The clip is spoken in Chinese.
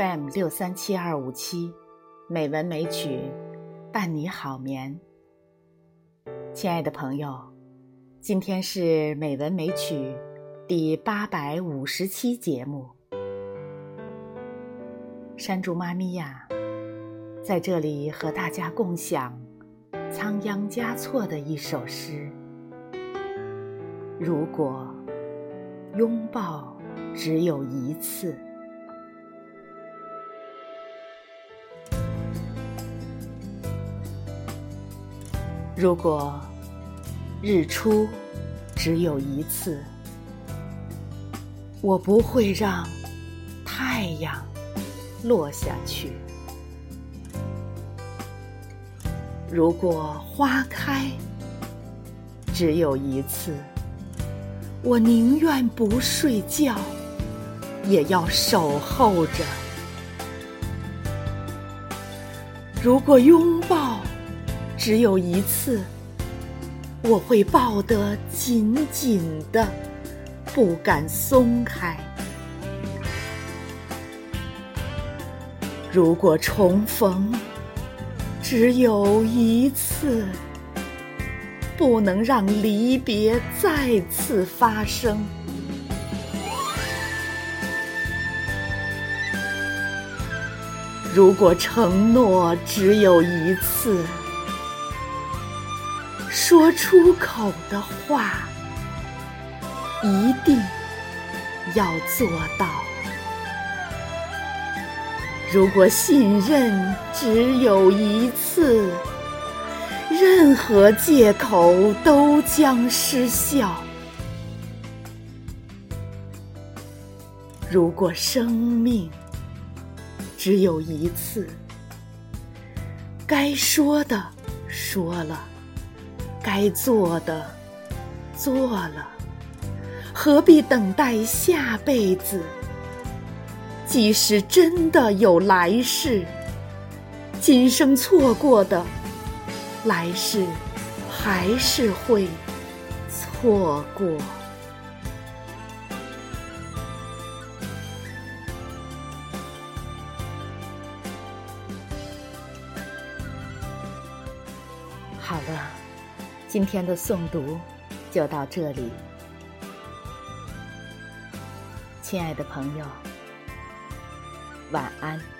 FM 六三七二五七，美文美曲，伴你好眠。亲爱的朋友，今天是美文美曲第八百五十期节目。山竹妈咪呀，在这里和大家共享仓央嘉措的一首诗：如果拥抱只有一次。如果日出只有一次，我不会让太阳落下去。如果花开只有一次，我宁愿不睡觉，也要守候着。如果拥抱，只有一次，我会抱得紧紧的，不敢松开。如果重逢只有一次，不能让离别再次发生。如果承诺只有一次，说出口的话，一定要做到。如果信任只有一次，任何借口都将失效。如果生命只有一次，该说的说了。该做的做了，何必等待下辈子？即使真的有来世，今生错过的，来世还是会错过。好了。今天的诵读就到这里，亲爱的朋友，晚安。